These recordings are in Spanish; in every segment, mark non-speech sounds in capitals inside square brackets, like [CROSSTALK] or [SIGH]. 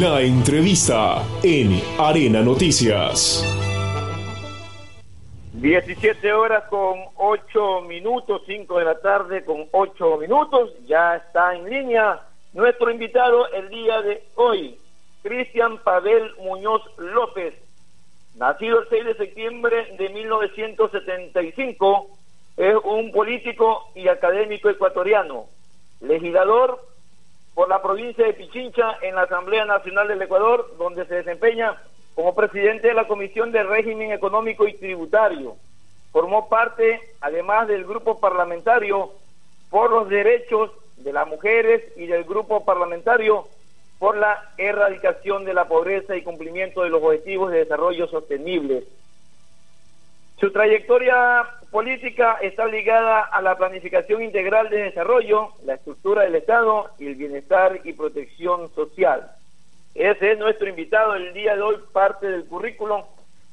La entrevista en Arena Noticias. 17 horas con 8 minutos, 5 de la tarde con 8 minutos. Ya está en línea nuestro invitado el día de hoy, Cristian Pavel Muñoz López, nacido el 6 de septiembre de 1975, es un político y académico ecuatoriano, legislador por la provincia de Pichincha en la Asamblea Nacional del Ecuador, donde se desempeña como presidente de la Comisión de Régimen Económico y Tributario. Formó parte, además del grupo parlamentario por los derechos de las mujeres y del grupo parlamentario por la erradicación de la pobreza y cumplimiento de los objetivos de desarrollo sostenible. Su trayectoria política está ligada a la planificación integral de desarrollo, la estructura del Estado y el bienestar y protección social. Ese es nuestro invitado el día de hoy, parte del currículum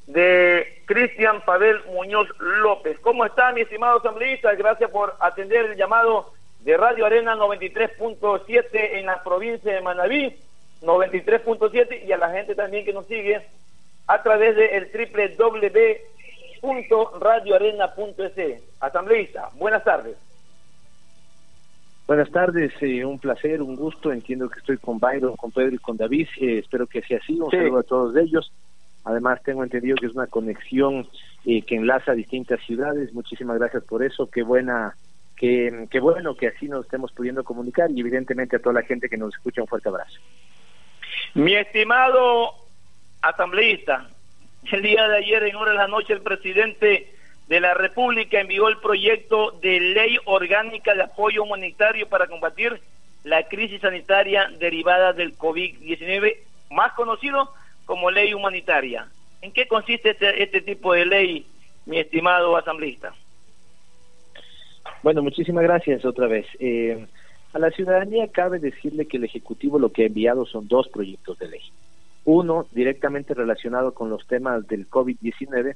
de Cristian Pavel Muñoz López. ¿Cómo está, mi estimado asambleísta? Gracias por atender el llamado de Radio Arena 93.7 en la provincia de Manabí, 93.7 y a la gente también que nos sigue a través de el www.radioarena.es. Asambleísta, buenas tardes. Buenas tardes, eh, un placer, un gusto. Entiendo que estoy con Byron, con Pedro y con David. Eh, espero que sea así. Un saludo a todos ellos. Además, tengo entendido que es una conexión eh, que enlaza distintas ciudades. Muchísimas gracias por eso. Qué buena que, bueno que así nos estemos pudiendo comunicar y evidentemente a toda la gente que nos escucha un fuerte abrazo. Mi estimado asambleísta, el día de ayer en hora de la noche el presidente de la República envió el proyecto de ley orgánica de apoyo humanitario para combatir la crisis sanitaria derivada del COVID-19, más conocido como ley humanitaria. ¿En qué consiste este, este tipo de ley, mi estimado asambleísta? Bueno, muchísimas gracias otra vez. Eh, a la ciudadanía cabe decirle que el Ejecutivo lo que ha enviado son dos proyectos de ley. Uno directamente relacionado con los temas del COVID-19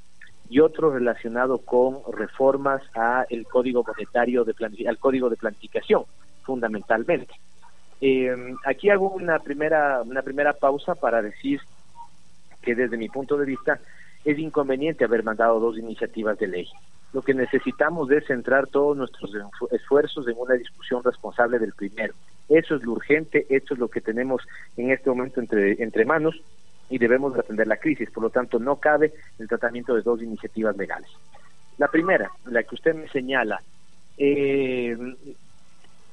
y otro relacionado con reformas a el Código Monetario de al Código de Planificación, fundamentalmente. Eh, aquí hago una primera una primera pausa para decir que desde mi punto de vista es inconveniente haber mandado dos iniciativas de ley lo que necesitamos es centrar todos nuestros esfuerzos en una discusión responsable del primero. Eso es lo urgente, eso es lo que tenemos en este momento entre, entre manos y debemos atender la crisis. Por lo tanto, no cabe el tratamiento de dos iniciativas legales. La primera, la que usted me señala, eh,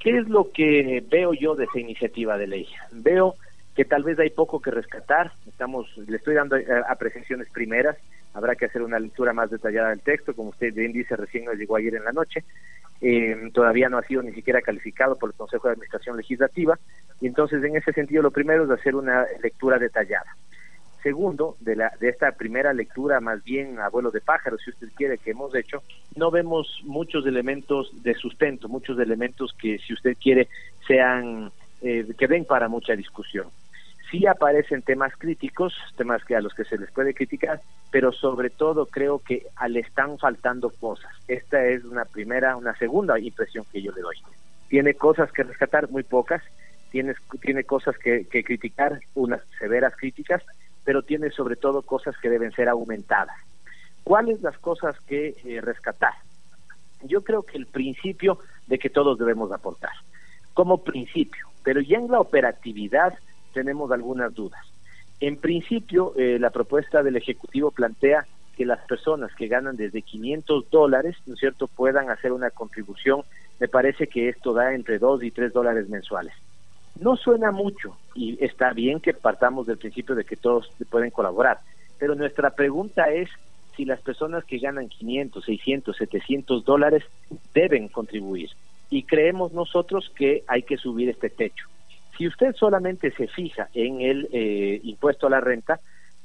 ¿qué es lo que veo yo de esa iniciativa de ley? Veo que tal vez hay poco que rescatar, estamos, le estoy dando eh, apreciaciones primeras, habrá que hacer una lectura más detallada del texto, como usted bien dice, recién nos llegó ayer en la noche, eh, todavía no ha sido ni siquiera calificado por el Consejo de Administración Legislativa, y entonces en ese sentido lo primero es hacer una lectura detallada. Segundo, de, la, de esta primera lectura, más bien abuelo de pájaros, si usted quiere, que hemos hecho, no vemos muchos elementos de sustento, muchos elementos que, si usted quiere, sean, eh, que den para mucha discusión sí aparecen temas críticos, temas que a los que se les puede criticar, pero sobre todo creo que le están faltando cosas. Esta es una primera, una segunda impresión que yo le doy. Tiene cosas que rescatar, muy pocas, tiene, tiene cosas que, criticar, unas severas críticas, pero tiene sobre todo cosas que deben ser aumentadas. ¿Cuáles las cosas que eh, rescatar? Yo creo que el principio de que todos debemos aportar, como principio, pero ya en la operatividad, tenemos algunas dudas. En principio, eh, la propuesta del Ejecutivo plantea que las personas que ganan desde 500 dólares, ¿no es cierto?, puedan hacer una contribución. Me parece que esto da entre 2 y 3 dólares mensuales. No suena mucho y está bien que partamos del principio de que todos pueden colaborar, pero nuestra pregunta es si las personas que ganan 500, 600, 700 dólares deben contribuir. Y creemos nosotros que hay que subir este techo. Si usted solamente se fija en el eh, impuesto a la renta,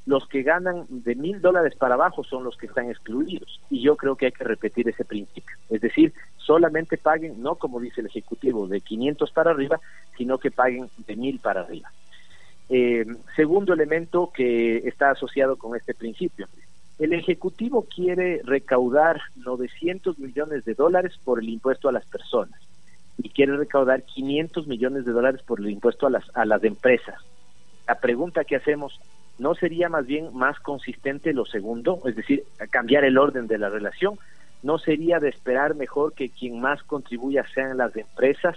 los que ganan de mil dólares para abajo son los que están excluidos. Y yo creo que hay que repetir ese principio. Es decir, solamente paguen, no como dice el Ejecutivo, de 500 para arriba, sino que paguen de mil para arriba. Eh, segundo elemento que está asociado con este principio. El Ejecutivo quiere recaudar 900 millones de dólares por el impuesto a las personas y quiere recaudar 500 millones de dólares por el impuesto a las, a las empresas. la pregunta que hacemos, ¿no sería más bien más consistente lo segundo? Es decir, cambiar el orden de la relación. ¿No sería de esperar mejor que quien más contribuya sean las empresas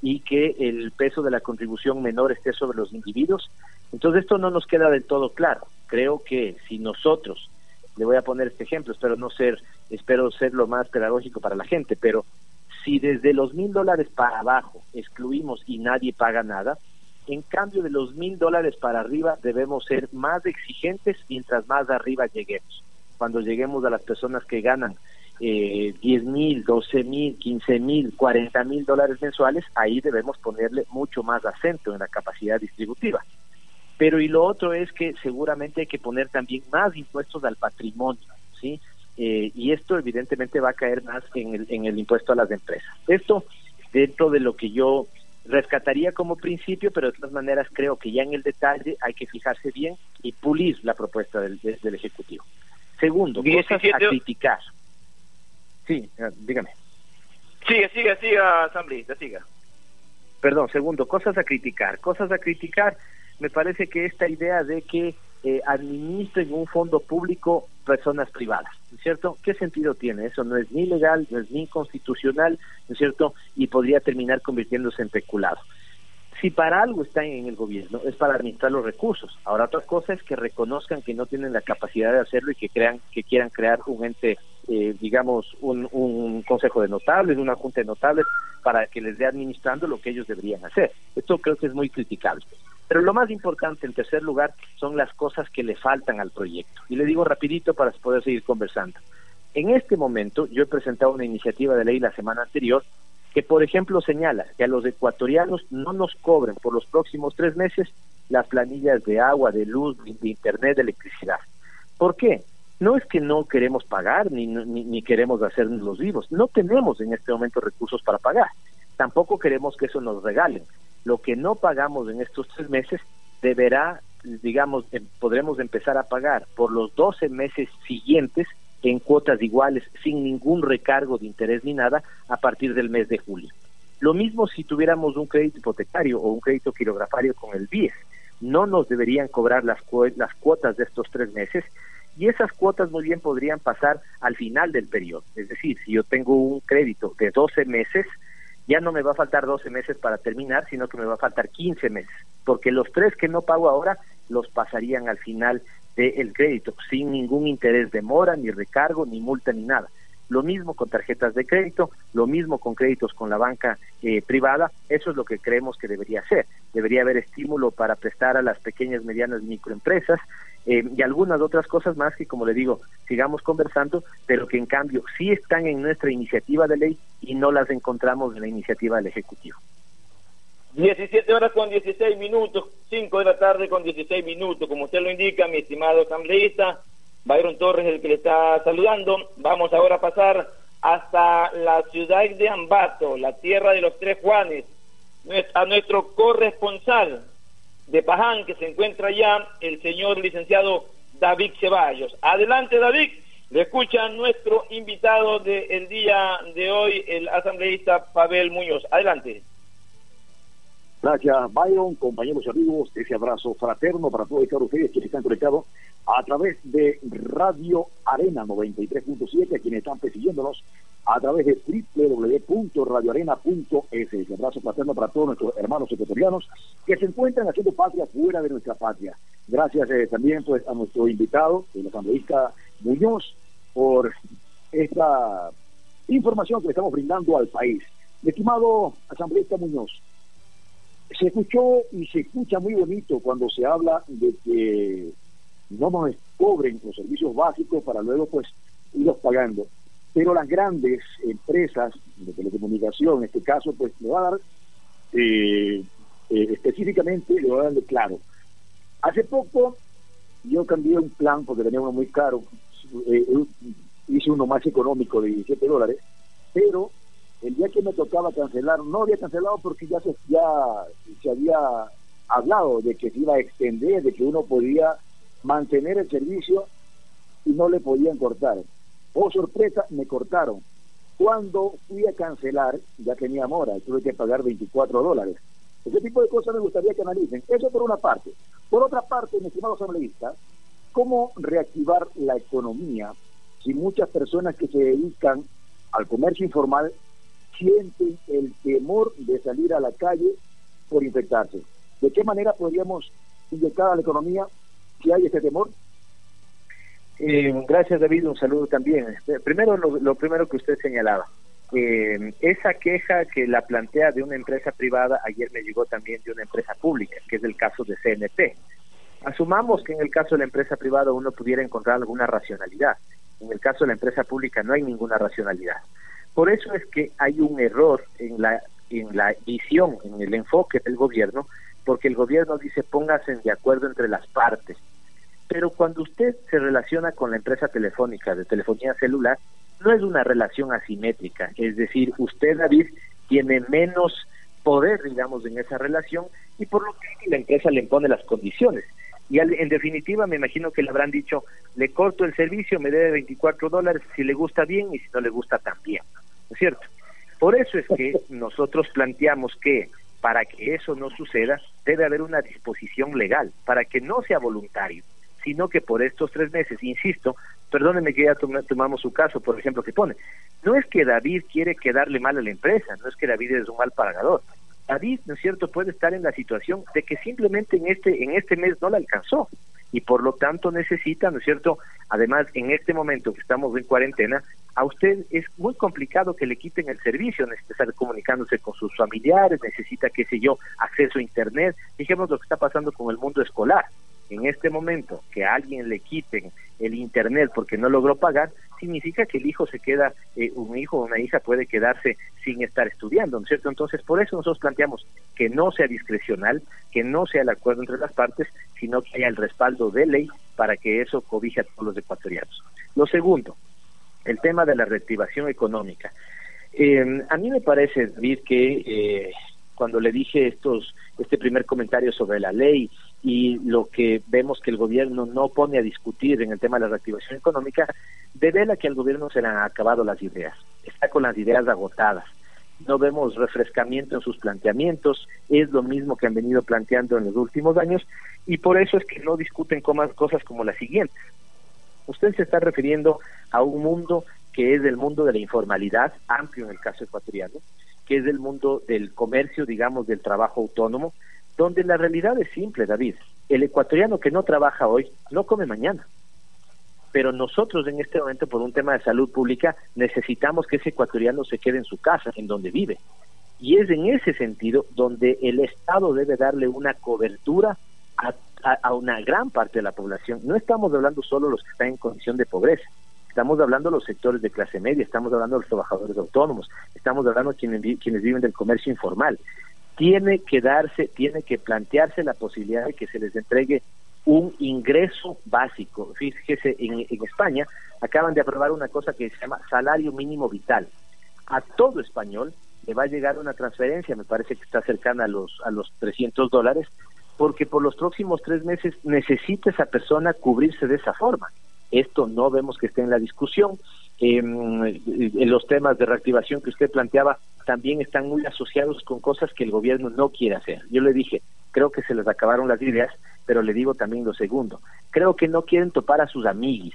y que el peso de la contribución menor esté sobre los individuos? Entonces esto no nos queda del todo claro. Creo que si nosotros, le voy a poner este ejemplo, espero no ser, espero ser lo más pedagógico para la gente, pero si desde los mil dólares para abajo excluimos y nadie paga nada, en cambio de los mil dólares para arriba debemos ser más exigentes mientras más arriba lleguemos. Cuando lleguemos a las personas que ganan eh, 10 mil, 12 mil, 15 mil, 40 mil dólares mensuales, ahí debemos ponerle mucho más acento en la capacidad distributiva. Pero y lo otro es que seguramente hay que poner también más impuestos al patrimonio, ¿sí? Eh, y esto evidentemente va a caer más en el, en el impuesto a las empresas. Esto dentro de lo que yo rescataría como principio, pero de todas maneras creo que ya en el detalle hay que fijarse bien y pulir la propuesta del, del Ejecutivo. Segundo, cosas a criticar. Sí, eh, dígame. Siga, siga, siga, asambleísta, siga. Perdón, segundo, cosas a criticar. Cosas a criticar, me parece que esta idea de que eh, administren un fondo público personas privadas, ¿no es cierto? ¿Qué sentido tiene? Eso no es ni legal, no es ni constitucional, ¿no es cierto? Y podría terminar convirtiéndose en peculado. Si para algo están en el gobierno es para administrar los recursos. Ahora otra cosa es que reconozcan que no tienen la capacidad de hacerlo y que crean que quieran crear un ente, eh, digamos, un, un consejo de notables, una junta de notables para que les dé administrando lo que ellos deberían hacer. Esto creo que es muy criticable. Pero lo más importante, en tercer lugar, son las cosas que le faltan al proyecto. Y le digo rapidito para poder seguir conversando. En este momento, yo he presentado una iniciativa de ley la semana anterior que, por ejemplo, señala que a los ecuatorianos no nos cobren por los próximos tres meses las planillas de agua, de luz, de internet, de electricidad. ¿Por qué? No es que no queremos pagar ni, ni, ni queremos hacernos los vivos. No tenemos en este momento recursos para pagar. Tampoco queremos que eso nos regalen lo que no pagamos en estos tres meses deberá, digamos, em, podremos empezar a pagar por los 12 meses siguientes en cuotas iguales, sin ningún recargo de interés ni nada, a partir del mes de julio. Lo mismo si tuviéramos un crédito hipotecario o un crédito quirografario con el BIES. No nos deberían cobrar las, las cuotas de estos tres meses y esas cuotas muy bien podrían pasar al final del periodo. Es decir, si yo tengo un crédito de 12 meses, ya no me va a faltar 12 meses para terminar, sino que me va a faltar 15 meses, porque los tres que no pago ahora los pasarían al final del crédito, sin ningún interés de mora, ni recargo, ni multa, ni nada. Lo mismo con tarjetas de crédito, lo mismo con créditos con la banca eh, privada, eso es lo que creemos que debería ser. Debería haber estímulo para prestar a las pequeñas, medianas microempresas, eh, y algunas otras cosas más que, como le digo, sigamos conversando, pero que en cambio sí están en nuestra iniciativa de ley y no las encontramos en la iniciativa del Ejecutivo. 17 horas con 16 minutos, 5 de la tarde con 16 minutos, como usted lo indica, mi estimado asambleísta, Byron Torres el que le está saludando. Vamos ahora a pasar hasta la ciudad de Ambato, la tierra de los tres Juanes, a nuestro corresponsal, de Paján, que se encuentra ya el señor licenciado David Ceballos. Adelante, David. Le escucha nuestro invitado del día de hoy, el asambleísta Pavel Muñoz. Adelante. Gracias, Byron, compañeros y amigos. Ese abrazo fraterno para todos ustedes que están conectados a través de Radio Arena 93.7, a quienes están persiguiéndonos a través de www.radioarena.es. Un abrazo fraterno para todos nuestros hermanos ecuatorianos que se encuentran haciendo patria fuera de nuestra patria. Gracias eh, también pues a nuestro invitado, el asambleísta Muñoz, por esta información que le estamos brindando al país. Estimado asambleísta Muñoz, se escuchó y se escucha muy bonito cuando se habla de que no nos cobren los servicios básicos para luego pues irlos pagando pero las grandes empresas de telecomunicación, en este caso, pues le va a dar eh, eh, específicamente, le va a dar de claro. Hace poco yo cambié un plan porque tenía uno muy caro, eh, hice uno más económico de 17 dólares, pero el día que me tocaba cancelar, no había cancelado porque ya se, ya se había hablado de que se iba a extender, de que uno podía mantener el servicio y no le podían cortar. Oh, sorpresa, me cortaron. Cuando fui a cancelar, ya tenía mora, tuve que pagar 24 dólares. Ese tipo de cosas me gustaría que analicen. Eso por una parte. Por otra parte, mi estimado asambleísta, ¿cómo reactivar la economía si muchas personas que se dedican al comercio informal sienten el temor de salir a la calle por infectarse? ¿De qué manera podríamos inyectar a la economía si hay ese temor? Gracias David, un saludo también. Primero, lo, primero que usted señalaba, eh, esa queja que la plantea de una empresa privada, ayer me llegó también de una empresa pública, que es el caso de CNP. Asumamos que en el caso de la empresa privada uno pudiera encontrar alguna racionalidad. En el caso de la empresa pública no hay ninguna racionalidad. Por eso es que hay un error en la, en la visión, en el enfoque del gobierno, porque el gobierno dice pónganse de acuerdo entre las partes. Pero cuando usted se relaciona con la empresa telefónica de telefonía celular, no es una relación asimétrica, es decir, usted, David, tiene menos poder, digamos, en esa relación y por lo que la empresa le impone las condiciones. Y en definitiva, me imagino que le habrán dicho, le corto el servicio, me debe 24 dólares, si le gusta bien y si no le gusta también, ¿no es cierto? Por eso es que nosotros planteamos que para que eso no suceda, debe haber una disposición legal, para que no sea voluntario, sino que por estos tres meses, insisto, perdónenme que ya tomamos su caso, por ejemplo, que pone, no es que David quiere quedarle mal a la empresa, no es que David es un mal pagador, David, ¿no es cierto?, puede estar en la situación de que simplemente en este, en este mes no la alcanzó y por lo tanto necesita, ¿no es cierto?, además en este momento que estamos en cuarentena, a usted es muy complicado que le quiten el servicio, necesita estar comunicándose con sus familiares, necesita, qué sé yo, acceso a Internet, dijimos lo que está pasando con el mundo escolar en este momento que a alguien le quiten el internet porque no logró pagar, significa que el hijo se queda, eh, un hijo o una hija puede quedarse sin estar estudiando, ¿no es cierto? Entonces, por eso nosotros planteamos que no sea discrecional, que no sea el acuerdo entre las partes, sino que haya el respaldo de ley para que eso cobije a todos los ecuatorianos. Lo segundo, el tema de la reactivación económica. Eh, a mí me parece, David, que eh, cuando le dije estos, este primer comentario sobre la ley y lo que vemos que el gobierno no pone a discutir en el tema de la reactivación económica, devela que al gobierno se le han acabado las ideas, está con las ideas agotadas. No vemos refrescamiento en sus planteamientos, es lo mismo que han venido planteando en los últimos años y por eso es que no discuten cosas como la siguiente. Usted se está refiriendo a un mundo que es el mundo de la informalidad, amplio en el caso ecuatoriano, que es el mundo del comercio, digamos, del trabajo autónomo, donde la realidad es simple, David. El ecuatoriano que no trabaja hoy no come mañana. Pero nosotros en este momento, por un tema de salud pública, necesitamos que ese ecuatoriano se quede en su casa, en donde vive. Y es en ese sentido donde el Estado debe darle una cobertura a, a, una gran parte de la población. No estamos hablando solo de los que están en condición de pobreza, estamos hablando de los sectores de clase media, estamos hablando de los trabajadores autónomos, estamos hablando de quienes, quienes viven del comercio informal tiene que darse, tiene que plantearse la posibilidad de que se les entregue un ingreso básico. Fíjese, en, España acaban de aprobar una cosa que se llama salario mínimo vital. A todo español le va a llegar una transferencia, me parece que está cercana a los, a los 300 dólares, porque por los próximos tres meses necesita esa persona cubrirse de esa forma. Esto no vemos que esté en la discusión. Em, en los temas de reactivación que usted planteaba también están muy asociados con cosas que el gobierno no quiere hacer. Yo le dije, creo que se les acabaron las ideas, pero le digo también lo segundo, creo que no quieren topar a sus amiguis.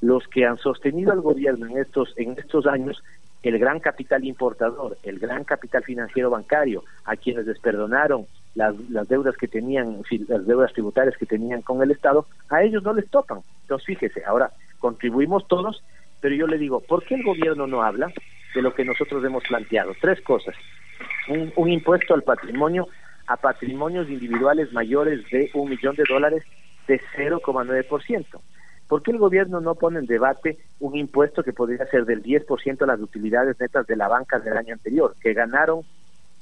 Los que han sostenido al gobierno en estos, en estos años, el gran capital importador, el gran capital financiero bancario, a quienes les perdonaron las, las deudas que tenían, las deudas tributarias que tenían con el Estado, a ellos no les topan. Entonces, fíjese, ahora contribuimos todos, pero yo le digo, ¿por qué el gobierno no habla de lo que nosotros hemos planteado? Tres cosas. Un, un impuesto al patrimonio a patrimonios individuales mayores de un millón de dólares de 0,9%. ¿Por qué el gobierno no pone en debate un impuesto que podría ser del 10% a las utilidades netas de la banca del año anterior, que ganaron,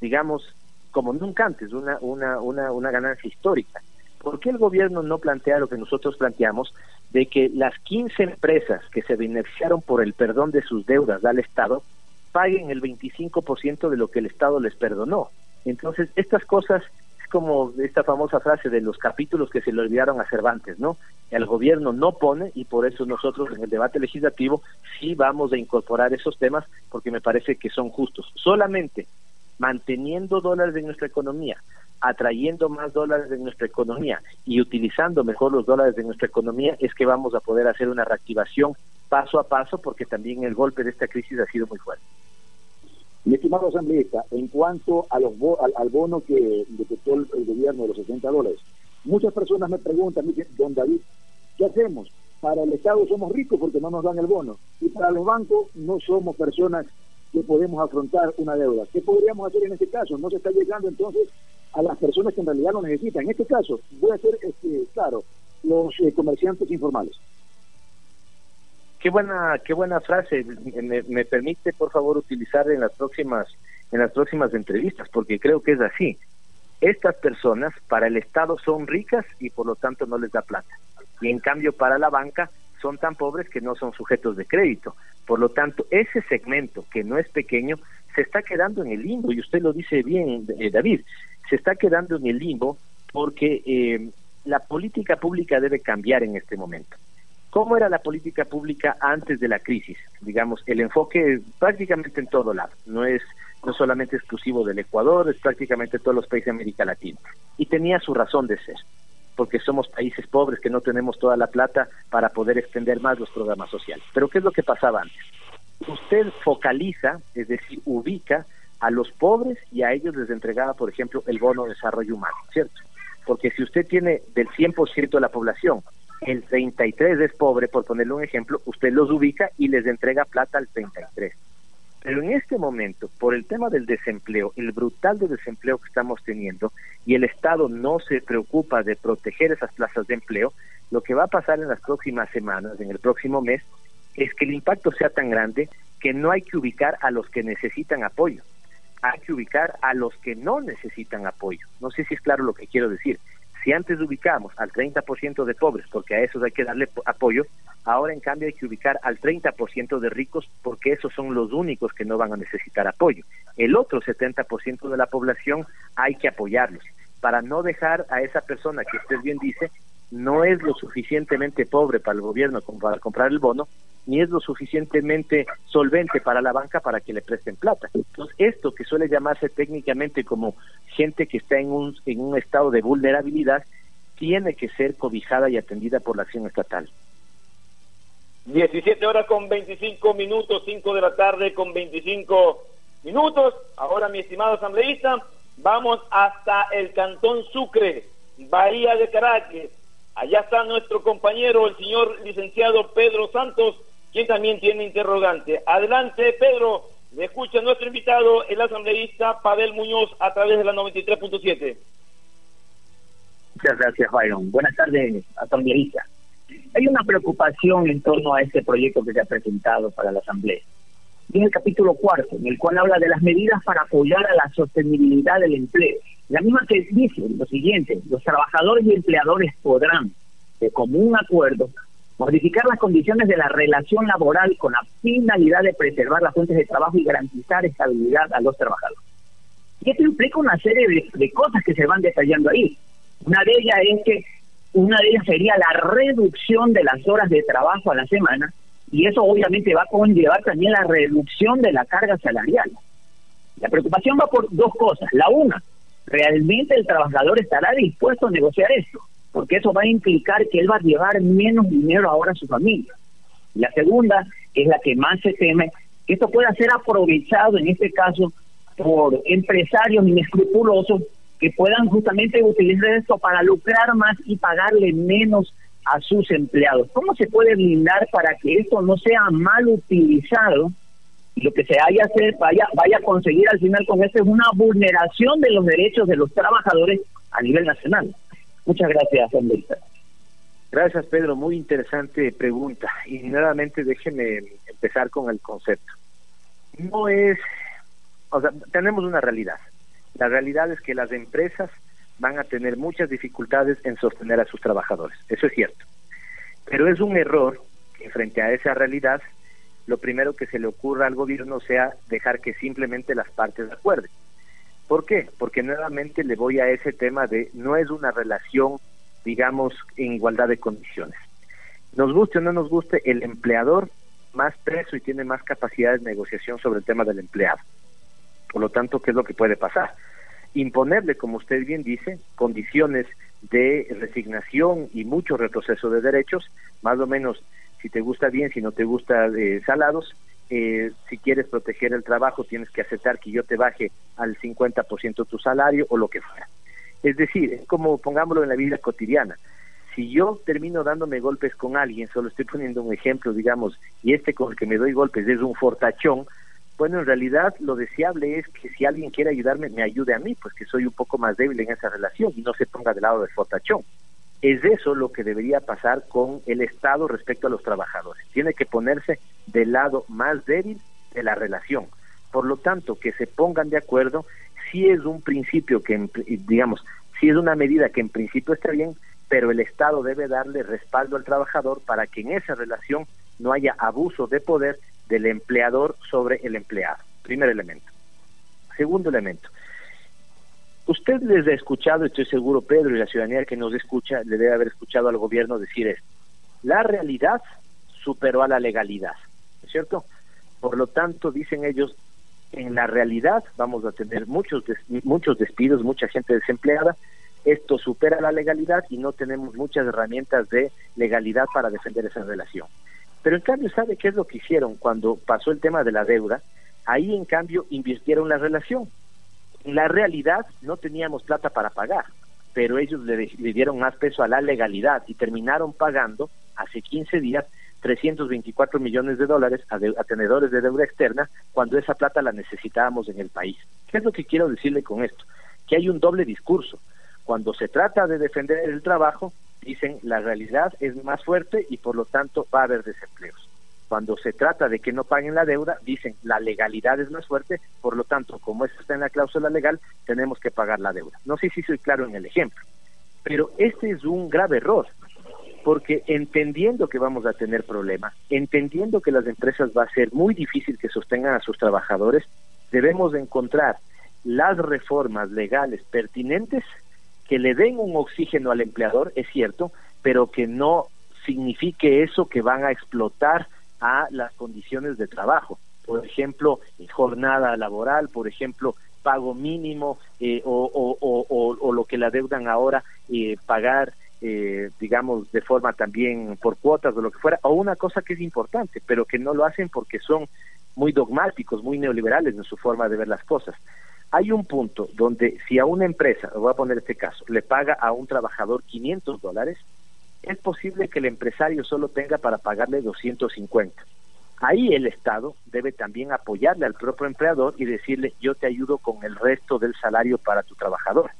digamos, como nunca antes, una, una, una, una ganancia histórica? ¿Por qué el gobierno no plantea lo que nosotros planteamos de que las 15 empresas que se beneficiaron por el perdón de sus deudas al Estado paguen el 25% de lo que el Estado les perdonó? Entonces, estas cosas es como esta famosa frase de los capítulos que se le olvidaron a Cervantes, ¿no? El gobierno no pone y por eso nosotros en el debate legislativo sí vamos a incorporar esos temas porque me parece que son justos. Solamente manteniendo dólares en nuestra economía, atrayendo más dólares en nuestra economía y utilizando mejor los dólares de nuestra economía, es que vamos a poder hacer una reactivación paso a paso, porque también el golpe de esta crisis ha sido muy fuerte. Mi estimado asambleísta, en cuanto a los al, bono que detectó el, gobierno de los 60 dólares, muchas personas me preguntan, dicen, don David, ¿qué hacemos? Para el Estado somos ricos porque no nos dan el bono y para los bancos no somos personas que podemos afrontar una deuda. ¿Qué podríamos hacer en este caso? No se está llegando entonces a las personas que en realidad lo necesitan. En este caso, voy a hacer, este, claro, los eh, comerciantes informales. Qué buena, qué buena frase. Me, me, permite, por favor, utilizar en las próximas, en las próximas entrevistas, porque creo que es así. Estas personas para el Estado son ricas y por lo tanto no les da plata y en cambio para la banca son tan pobres que no son sujetos de crédito. Por lo tanto, ese segmento que no es pequeño se está quedando en el limbo, y usted lo dice bien, eh, David, se está quedando en el limbo porque eh, la política pública debe cambiar en este momento. ¿Cómo era la política pública antes de la crisis? Digamos, el enfoque prácticamente en todo lado, no es no solamente exclusivo del Ecuador, es prácticamente todos los países de América Latina. Y tenía su razón de ser porque somos países pobres que no tenemos toda la plata para poder extender más los programas sociales. Pero ¿qué es lo que pasaba antes? Usted focaliza, es decir, ubica a los pobres y a ellos les entregaba, por ejemplo, el bono de desarrollo humano, ¿cierto? Porque si usted tiene del 100% de la población, el 33 es pobre, por ponerle un ejemplo, usted los ubica y les entrega plata al 33. Pero en este momento, por el tema del desempleo, el brutal de desempleo que estamos teniendo, y el Estado no se preocupa de proteger esas plazas de empleo, lo que va a pasar en las próximas semanas, en el próximo mes, es que el impacto sea tan grande que no hay que ubicar a los que necesitan apoyo, hay que ubicar a los que no necesitan apoyo. No sé si es claro lo que quiero decir. Si antes ubicamos al 30% de pobres, porque a esos hay que darle apoyo, ahora en cambio hay que ubicar al 30% de ricos, porque esos son los únicos que no van a necesitar apoyo. El otro 70% de la población hay que apoyarlos, para no dejar a esa persona que usted bien dice, no es lo suficientemente pobre para el gobierno como para comprar el bono, ni es lo suficientemente solvente para la banca para que le presten plata. Entonces, esto que suele llamarse técnicamente como gente que está en un, en un estado de vulnerabilidad, tiene que ser cobijada y atendida por la acción estatal. 17 horas con 25 minutos, 5 de la tarde con 25 minutos. Ahora, mi estimado asambleísta, vamos hasta el Cantón Sucre, Bahía de Caracas. Allá está nuestro compañero, el señor licenciado Pedro Santos, quien también tiene interrogante. Adelante, Pedro. Le escucha nuestro invitado, el asambleísta Pavel Muñoz, a través de la 93.7. Muchas gracias, Byron. Buenas tardes, asambleísta. Hay una preocupación en torno a este proyecto que se ha presentado para la Asamblea. Y en el capítulo cuarto, en el cual habla de las medidas para apoyar a la sostenibilidad del empleo. La misma que dice lo siguiente, los trabajadores y empleadores podrán, de común acuerdo, modificar las condiciones de la relación laboral con la finalidad de preservar las fuentes de trabajo y garantizar estabilidad a los trabajadores. Y esto implica una serie de, cosas que se van detallando ahí. Una de ellas es que una de ellas sería la reducción de las horas de trabajo a la semana y eso obviamente va a conllevar también la reducción de la carga salarial. La preocupación va por dos cosas. La una, ¿realmente el trabajador estará dispuesto a negociar esto? Porque eso va a implicar que él va a llevar menos dinero ahora a su familia. La segunda, es la que más se teme, que esto pueda ser aprovechado en este caso por empresarios inescrupulosos que puedan justamente utilizar esto para lucrar más y pagarle menos a sus empleados. ¿Cómo se puede blindar para que esto no sea mal utilizado y lo que se haya hacer vaya vaya a conseguir al final con esto es una vulneración de los derechos de los trabajadores a nivel nacional? Muchas gracias, Gracias, Pedro. Muy interesante pregunta. Y nuevamente déjeme empezar con el concepto. No es, o sea, tenemos una realidad. La realidad es que las empresas van a tener muchas dificultades en sostener a sus trabajadores. Eso es cierto. Pero es un error que frente a esa realidad, lo primero que se le ocurra al gobierno sea dejar que simplemente las partes acuerden. ¿Por qué? Porque nuevamente le voy a ese tema de no es una relación, digamos, en igualdad de condiciones. Nos guste o no nos guste, el empleador más preso y tiene más capacidad de negociación sobre el tema del empleado. Por lo tanto, ¿qué es lo que puede pasar? Imponerle, como usted bien dice, condiciones de resignación y mucho retroceso de derechos, más o menos si te gusta bien, si no te gusta eh, salados, eh, si quieres proteger el trabajo tienes que aceptar que yo te baje al 50% tu salario o lo que fuera. Es decir, es como pongámoslo en la vida cotidiana. Si yo termino dándome golpes con alguien, solo estoy poniendo un ejemplo, digamos, y este con el que me doy golpes es un fortachón, bueno, en realidad lo deseable es que si alguien quiere ayudarme, me ayude a mí, pues que soy un poco más débil en esa relación y no se ponga del lado del fortachón. Es eso lo que debería pasar con el Estado respecto a los trabajadores. Tiene que ponerse del lado más débil de la relación. Por lo tanto, que se pongan de acuerdo sí es un principio que, digamos, sí es una medida que en principio está bien, pero el Estado debe darle respaldo al trabajador para que en esa relación no haya abuso de poder del empleador sobre el empleado. Primer elemento. Segundo elemento. Usted les ha escuchado, estoy seguro, Pedro, y la ciudadanía que nos escucha, le debe haber escuchado al gobierno decir esto. La realidad superó a la legalidad, ¿es cierto? Por lo tanto, dicen ellos, en la realidad vamos a tener muchos, muchos despidos, mucha gente desempleada, esto supera la legalidad y no tenemos muchas herramientas de legalidad para defender esa relación. Pero en cambio, ¿sabe qué es lo que hicieron cuando pasó el tema de la deuda? Ahí, en cambio, invirtieron la relación. La realidad no teníamos plata para pagar, pero ellos le, dieron más peso a la legalidad y terminaron pagando hace 15 días 324 millones de dólares a, tenedores de deuda externa cuando esa plata la necesitábamos en el país. ¿Qué es lo que quiero decirle con esto? Que hay un doble discurso. Cuando se trata de defender el trabajo, dicen la realidad es más fuerte y por lo tanto va a haber desempleos. Cuando se trata de que no paguen la deuda, dicen la legalidad es más fuerte, por lo tanto, como eso está en la cláusula legal, tenemos que pagar la deuda. No sé si soy claro en el ejemplo, pero este es un grave error porque entendiendo que vamos a tener problemas, entendiendo que las empresas va a ser muy difícil que sostengan a sus trabajadores, debemos encontrar las reformas legales pertinentes que le den un oxígeno al empleador, es cierto, pero que no signifique eso que van a explotar a las condiciones de trabajo. Por ejemplo, jornada laboral, por ejemplo, pago mínimo eh, o, lo que le adeudan ahora, eh, pagar eh, digamos, de forma también por cuotas o lo que fuera, o una cosa que es importante, pero que no lo hacen porque son muy dogmáticos, muy neoliberales en su forma de ver las cosas. Hay un punto donde si a una empresa, voy a poner este caso, le paga a un trabajador 500 dólares, es posible que el empresario solo tenga para pagarle 250. Ahí el Estado debe también apoyarle al propio empleador y decirle yo te ayudo con el resto del salario para tu trabajador.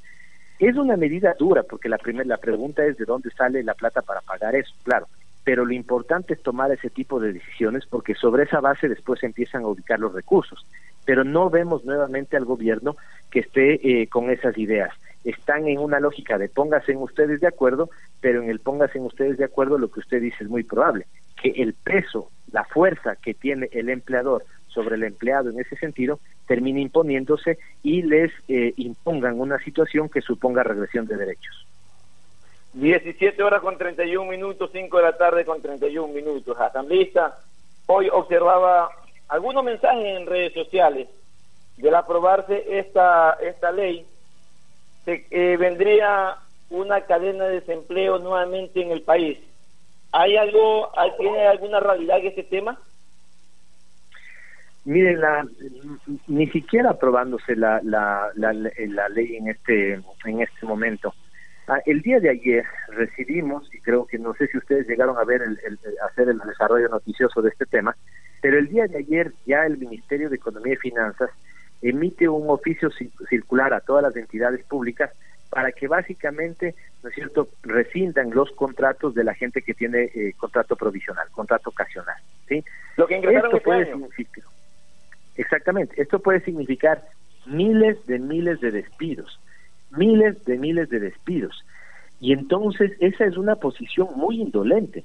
Es una medida dura porque la primera la pregunta es de dónde sale la plata para pagar eso, claro, pero lo importante es tomar ese tipo de decisiones porque sobre esa base después se empiezan a ubicar los recursos. Pero no vemos nuevamente al gobierno que esté eh, con esas ideas. Están en una lógica de pónganse en ustedes de acuerdo, pero en el pónganse en ustedes de acuerdo lo que usted dice es muy probable, que el peso, la fuerza que tiene el empleador sobre el empleado en ese sentido termine imponiéndose y les eh, impongan una situación que suponga regresión de derechos. 17 horas con 31 minutos, 5 de la tarde con 31 minutos. Asambleísta, hoy observaba algunos mensajes en redes sociales. Del aprobarse esta, esta ley, se, eh, vendría una cadena de desempleo nuevamente en el país. ¿Hay algo, tiene alguna realidad en este tema? Mire, la, ni siquiera aprobándose la, la, la, la, ley en este, en este momento. Ah, el día de ayer recibimos, y creo que no sé si ustedes llegaron a ver el, hacer el desarrollo noticioso de este tema, pero el día de ayer ya el Ministerio de Economía y Finanzas emite un oficio circular a todas las entidades públicas para que básicamente, ¿no es cierto?, rescindan los contratos de la gente que tiene eh, contrato provisional, contrato ocasional, ¿sí? Lo que ingresaron Esto este puede significar Exactamente, esto puede significar miles de miles de despidos, miles de miles de despidos. Y entonces esa es una posición muy indolente.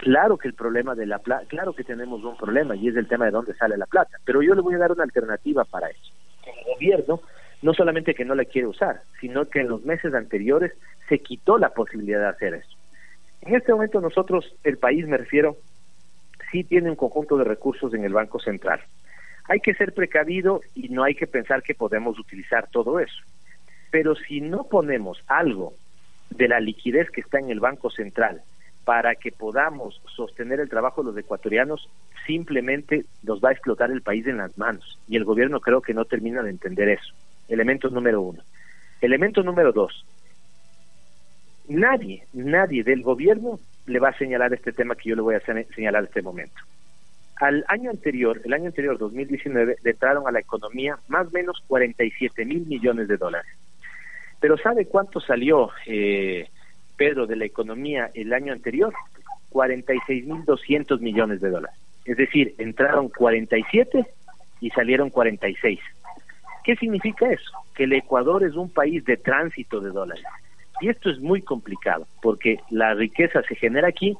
Claro que el problema de la plata, claro que tenemos un problema y es el tema de dónde sale la plata, pero yo le voy a dar una alternativa para eso. El gobierno no solamente que no la quiere usar, sino que en los meses anteriores se quitó la posibilidad de hacer eso. En este momento nosotros, el país me refiero, sí tiene un conjunto de recursos en el Banco Central Hay que ser precavido y no hay que pensar que podemos utilizar todo eso. Pero si no ponemos algo de la liquidez que está en el Banco Central para que podamos sostener el trabajo de los ecuatorianos, simplemente nos va a explotar el país en las manos. Y el gobierno creo que no termina de entender eso. Elemento número uno. Elemento número dos. Nadie, nadie del gobierno le va a señalar este tema que yo le voy a señalar en este momento. Al año anterior, el año anterior, 2019, le entraron a la economía más o menos 47 mil millones de dólares. Pero ¿sabe cuánto salió, eh, Pedro, de la economía el año anterior? 46.200 millones de dólares. Es decir, entraron 47 y salieron 46. ¿Qué significa eso? Que el Ecuador es un país de tránsito de dólares. Y esto es muy complicado, porque la riqueza se genera aquí,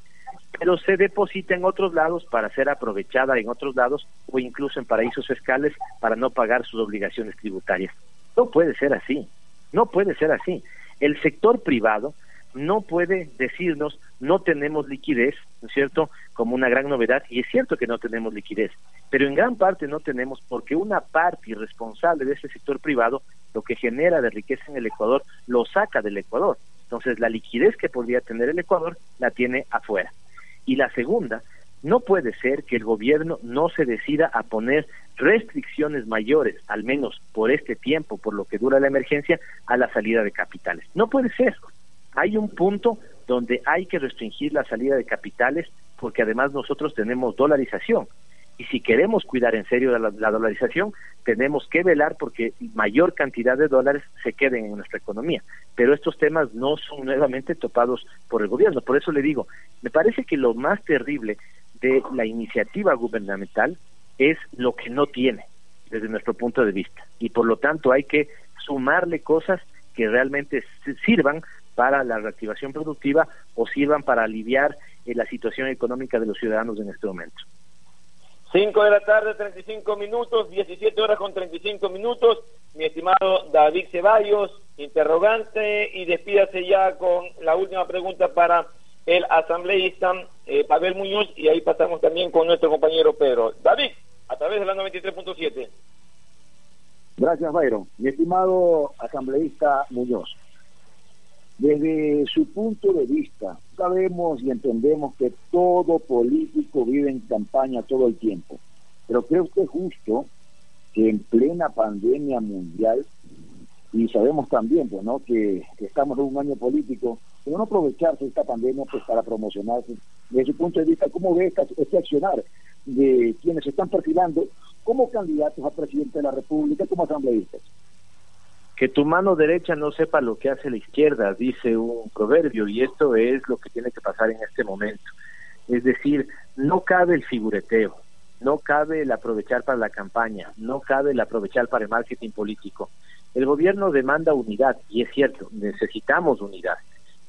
pero se deposita en otros lados para ser aprovechada en otros lados o incluso en paraísos fiscales para no pagar sus obligaciones tributarias. No puede ser así. No puede ser así. El sector privado no puede decirnos no tenemos liquidez, ¿no es cierto?, como una gran novedad, y es cierto que no tenemos liquidez, pero en gran parte no tenemos porque una parte irresponsable de ese sector privado lo que genera de riqueza en el Ecuador lo saca del Ecuador. Entonces la liquidez que podría tener el Ecuador la tiene afuera. Y la segunda, no puede ser que el gobierno no se decida a poner restricciones mayores, al menos por este tiempo, por lo que dura la emergencia, a la salida de capitales. No puede ser. Hay un punto donde hay que restringir la salida de capitales porque además nosotros tenemos dolarización. Y si queremos cuidar en serio la, la, dolarización, tenemos que velar porque mayor cantidad de dólares se queden en nuestra economía. Pero estos temas no son nuevamente topados por el gobierno. Por eso le digo, me parece que lo más terrible de la iniciativa gubernamental es lo que no tiene desde nuestro punto de vista. Y por lo tanto hay que sumarle cosas que realmente sirvan para la reactivación productiva o sirvan para aliviar eh, la situación económica de los ciudadanos en este momento. 5 de la tarde, 35 minutos, 17 horas con 35 minutos. Mi estimado David Ceballos, interrogante, y despídase ya con la última pregunta para el asambleísta eh, Pavel Muñoz, y ahí pasamos también con nuestro compañero Pedro. David, a través de la 93.7. Gracias, Byron. Mi estimado asambleísta Muñoz, desde su punto de vista, sabemos y entendemos que todo político vive en campaña todo el tiempo, pero creo que es justo que en plena pandemia mundial, y sabemos también pues, ¿no? que, estamos en un año político, pero no aprovecharse esta pandemia pues, para promocionarse. Desde su punto de vista, ¿cómo ve este accionar de quienes se están perfilando como candidatos a presidente de la República, como asambleístas? Que tu mano derecha no sepa lo que hace la izquierda, dice un proverbio, y esto es lo que tiene que pasar en este momento. Es decir, no cabe el figureteo, no cabe el aprovechar para la campaña, no cabe el aprovechar para el marketing político. El gobierno demanda unidad, y es cierto, necesitamos unidad.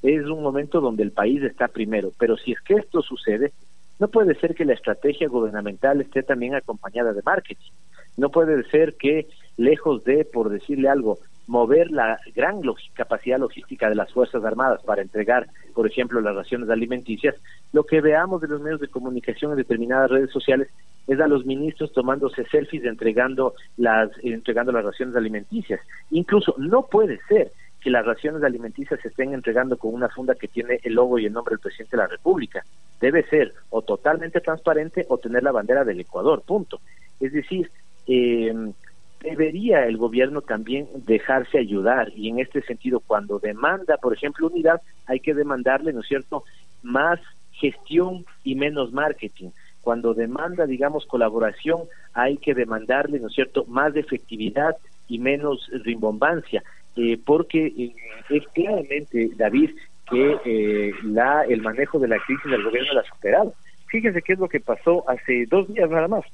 Es un momento donde el país está primero, pero si es que esto sucede, no puede ser que la estrategia gubernamental esté también acompañada de marketing. No puede ser que, lejos de, por decirle algo, mover la gran capacidad logística de las Fuerzas Armadas para entregar, por ejemplo, las raciones alimenticias, lo que veamos de los medios de comunicación en determinadas redes sociales es a los ministros tomándose selfies entregando las entregando las raciones alimenticias. Incluso no puede ser que las raciones alimenticias se estén entregando con una funda que tiene el logo y el nombre del presidente de la República. Debe ser o totalmente transparente o tener la bandera del Ecuador, punto. Es decir, eh, debería el gobierno también dejarse ayudar y en este sentido cuando demanda, por ejemplo, unidad, hay que demandarle, ¿no es cierto?, más gestión y menos marketing. Cuando demanda, digamos, colaboración, hay que demandarle, ¿no es cierto?, más efectividad y menos rimbombancia, eh, porque eh, es claramente, David, que eh, la, el manejo de la crisis del gobierno la ha superado. Fíjense qué es lo que pasó hace dos días nada más.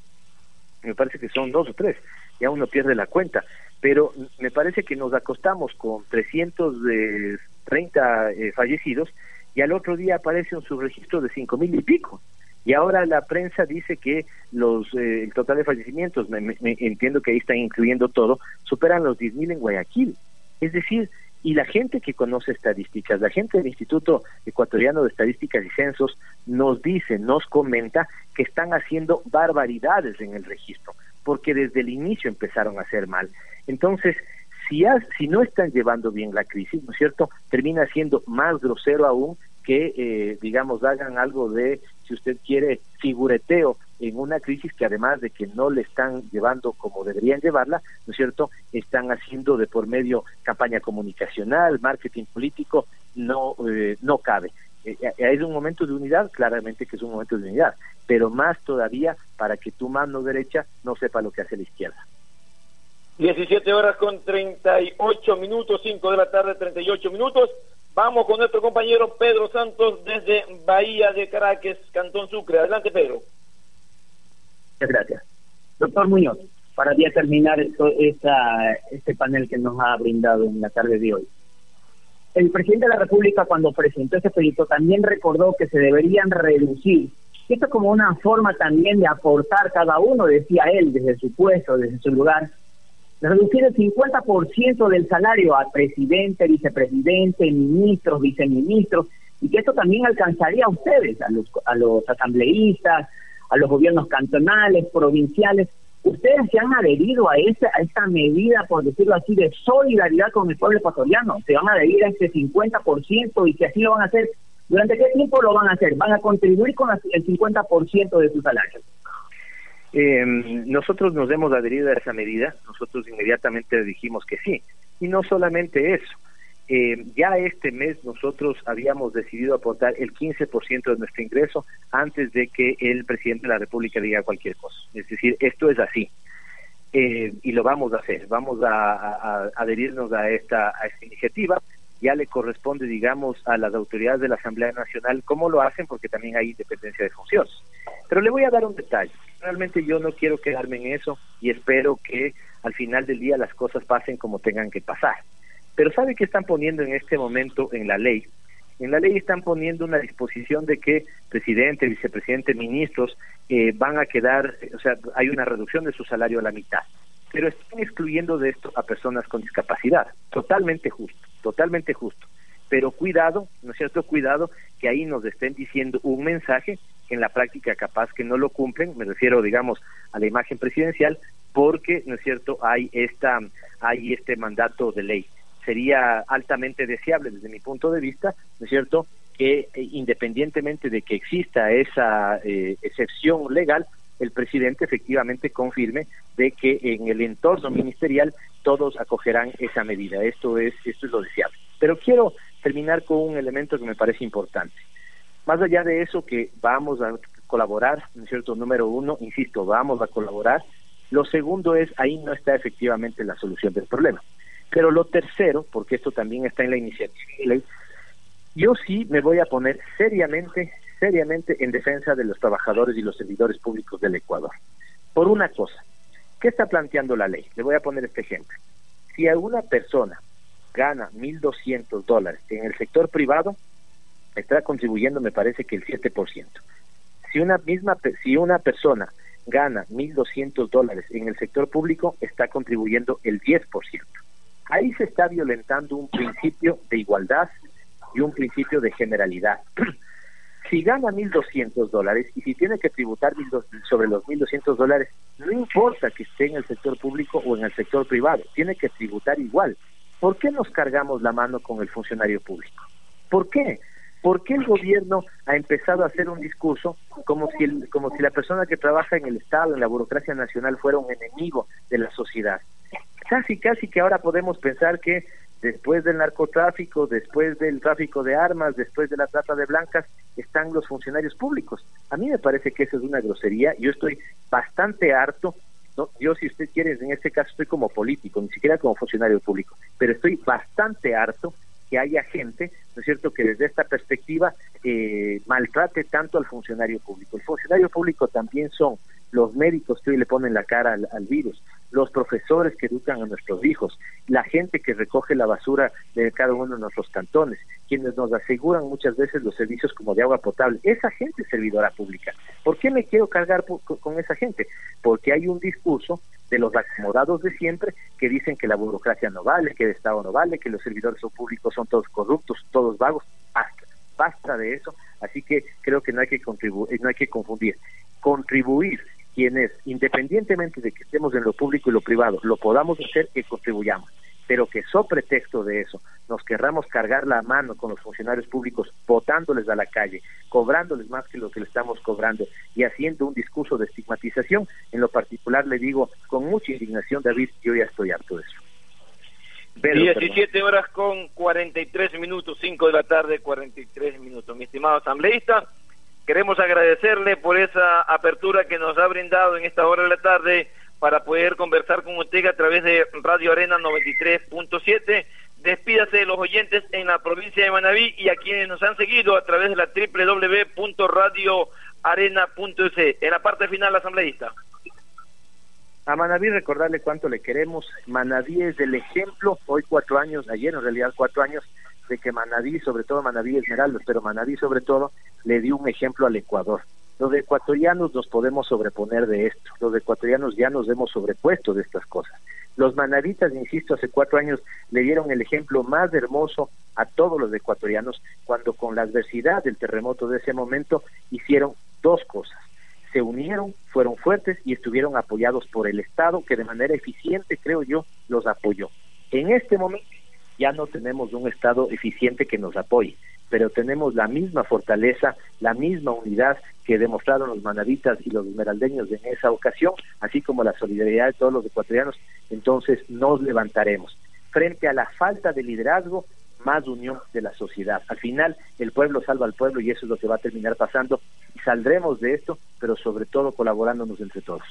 Me parece que son dos o tres ya uno pierde la cuenta. Pero me parece que nos acostamos con 330 eh, fallecidos y al otro día aparece un subregistro de cinco mil y pico. Y ahora la prensa dice que los eh, el total de fallecimientos, me, entiendo que ahí están incluyendo todo, superan los diez mil en Guayaquil. Es decir, y la gente que conoce estadísticas, la gente del Instituto Ecuatoriano de Estadísticas y Censos nos dice, nos comenta que están haciendo barbaridades en el registro porque desde el inicio empezaron a hacer mal. Entonces, si, si no están llevando bien la crisis, ¿no es cierto?, termina siendo más grosero aún que, eh, digamos, hagan algo de, si usted quiere, figureteo en una crisis que además de que no le están llevando como deberían llevarla, ¿no es cierto?, están haciendo de por medio campaña comunicacional, marketing político, no, eh, no cabe. Eh, es un momento de unidad, claramente que es un momento de unidad, pero más todavía para que tu mano derecha no sepa lo que hace la izquierda. 17 horas con 38 minutos, 5 de la tarde, 38 minutos. Vamos con nuestro compañero Pedro Santos desde Bahía de Caracas, Cantón Sucre. Adelante, Pedro. Muchas gracias. Doctor Muñoz, para ya terminar esto, este panel que nos ha brindado en la tarde de hoy. El presidente de la República, cuando presentó este proyecto, también recordó que se deberían reducir. Esto como una forma también de aportar cada uno, decía él, desde su puesto, desde su lugar, reducir el 50% del salario a presidente, vicepresidente, ministros, viceministros, y que esto también alcanzaría a ustedes, a los, a los asambleístas, a los gobiernos cantonales, provinciales. Ustedes se han adherido a esa, a esta medida, por decirlo así, de solidaridad con el pueblo ecuatoriano. Se van a adherir a este 50% y que así lo van a hacer. ¿Durante qué tiempo lo van a hacer? Van a contribuir con el 50% de su salario. Eh, nosotros nos hemos adherido a esa medida, nosotros inmediatamente dijimos que sí. Y no solamente eso, eh, ya este mes nosotros habíamos decidido aportar el 15% de nuestro ingreso antes de que el presidente de la República diga cualquier cosa. Es decir, esto es así. Eh, y lo vamos a hacer, vamos a, adherirnos a esta, a esta iniciativa. Ya le corresponde, digamos, a las autoridades de la Asamblea Nacional cómo lo hacen, porque también hay independencia de funciones. Pero le voy a dar un detalle realmente yo no quiero quedarme en eso y espero que al final del día las cosas pasen como tengan que pasar. Pero ¿sabe qué están poniendo en este momento en la ley? En la ley están poniendo una disposición de que presidente, vicepresidente, ministros eh, van a quedar, o sea, hay una reducción de su salario a la mitad. Pero están excluyendo de esto a personas con discapacidad. Totalmente justo, totalmente justo. Pero cuidado, ¿no es cierto? Cuidado que ahí nos estén diciendo un mensaje en la práctica capaz que no lo cumplen, me refiero, digamos, a la imagen presidencial, porque, ¿no es cierto?, hay, esta, hay este mandato de ley. Sería altamente deseable desde mi punto de vista, ¿no es cierto?, que eh, independientemente de que exista esa eh, excepción legal, el presidente efectivamente confirme de que en el entorno ministerial todos acogerán esa medida. Esto es, esto es lo deseable. Pero quiero terminar con un elemento que me parece importante. Más allá de eso, que vamos a colaborar, ¿no es cierto? Número uno, insisto, vamos a colaborar. Lo segundo es, ahí no está efectivamente la solución del problema. Pero lo tercero, porque esto también está en la iniciativa de ley, yo sí me voy a poner seriamente, seriamente en defensa de los trabajadores y los servidores públicos del Ecuador. Por una cosa, ¿qué está planteando la ley? Le voy a poner este ejemplo. Si alguna persona gana 1.200 dólares en el sector privado, está contribuyendo me parece que el 7%. Si una misma si una persona gana 1.200 dólares en el sector público, está contribuyendo el 10%. Ahí se está violentando un principio de igualdad y un principio de generalidad. [CLEARS THROAT] si gana 1.200 dólares y si tiene que tributar sobre los 1.200 dólares, no importa que esté en el sector público o en el sector privado, tiene que tributar igual. ¿Por qué nos cargamos la mano con el funcionario público? ¿Por qué? ¿Por qué el gobierno ha empezado a hacer un discurso como si, el, como si la persona que trabaja en el Estado, en la burocracia nacional, fuera un enemigo de la sociedad? Casi, casi que ahora podemos pensar que después del narcotráfico, después del tráfico de armas, después de la trata de blancas, están los funcionarios públicos. A mí me parece que eso es una grosería. Yo estoy bastante harto. ¿no? Yo, si usted quiere, en este caso estoy como político, ni siquiera como funcionario público, pero estoy bastante harto que haya gente, ¿no es cierto?, que desde esta perspectiva eh, maltrate tanto al funcionario público. El funcionario público también son los médicos que hoy le ponen la cara al, virus, los profesores que educan a nuestros hijos, la gente que recoge la basura de cada uno de nuestros cantones, quienes nos aseguran muchas veces los servicios como de agua potable. Esa gente es servidora pública. ¿Por qué me quiero cargar con esa gente? Porque hay un discurso de los acomodados de siempre que dicen que la burocracia no vale, que el Estado no vale, que los servidores públicos son todos corruptos, todos vagos. Basta, basta de eso. Así que creo que no hay que contribuir, no hay que confundir. Contribuir quienes, independientemente de que estemos en lo público y lo privado, lo podamos hacer, que contribuyamos pero que so pretexto de eso nos querramos cargar la mano con los funcionarios públicos, votándoles a la calle, cobrándoles más que lo que le estamos cobrando y haciendo un discurso de estigmatización, en lo particular le digo con mucha indignación, David, yo ya estoy harto de eso. 17 horas con 43 minutos, 5 de la tarde, 43 minutos. Mi estimado asambleísta, queremos agradecerle por esa apertura que nos ha brindado en esta hora de la tarde para poder conversar con usted a través de Radio Arena 93.7. Despídase de los oyentes en la provincia de Manabí y a quienes nos han seguido a través de la www.radioarena.es. En la parte final, asambleísta. A Manabí recordarle cuánto le queremos. Manabí es el ejemplo, hoy cuatro años, ayer en realidad cuatro años, de que Manabí, sobre todo Manabí Esmeraldas, pero Manabí sobre todo, le dio un ejemplo al Ecuador. Los ecuatorianos nos podemos sobreponer de esto, los ecuatorianos ya nos hemos sobrepuesto de estas cosas. Los manavitas, insisto, hace cuatro años le dieron el ejemplo más hermoso a todos los ecuatorianos cuando con la adversidad del terremoto de ese momento hicieron dos cosas. Se unieron, fueron fuertes y estuvieron apoyados por el Estado que de manera eficiente, creo yo, los apoyó. En este momento ya no tenemos un Estado eficiente que nos apoye pero tenemos la misma fortaleza, la misma unidad que demostraron los manavitas y los esmeraldeños en esa ocasión, así como la solidaridad de todos los ecuatorianos, entonces nos levantaremos. Frente a la falta de liderazgo, más unión de la sociedad. Al final, el pueblo salva al pueblo y eso es lo que va a terminar pasando saldremos de esto, pero sobre todo colaborándonos entre todos.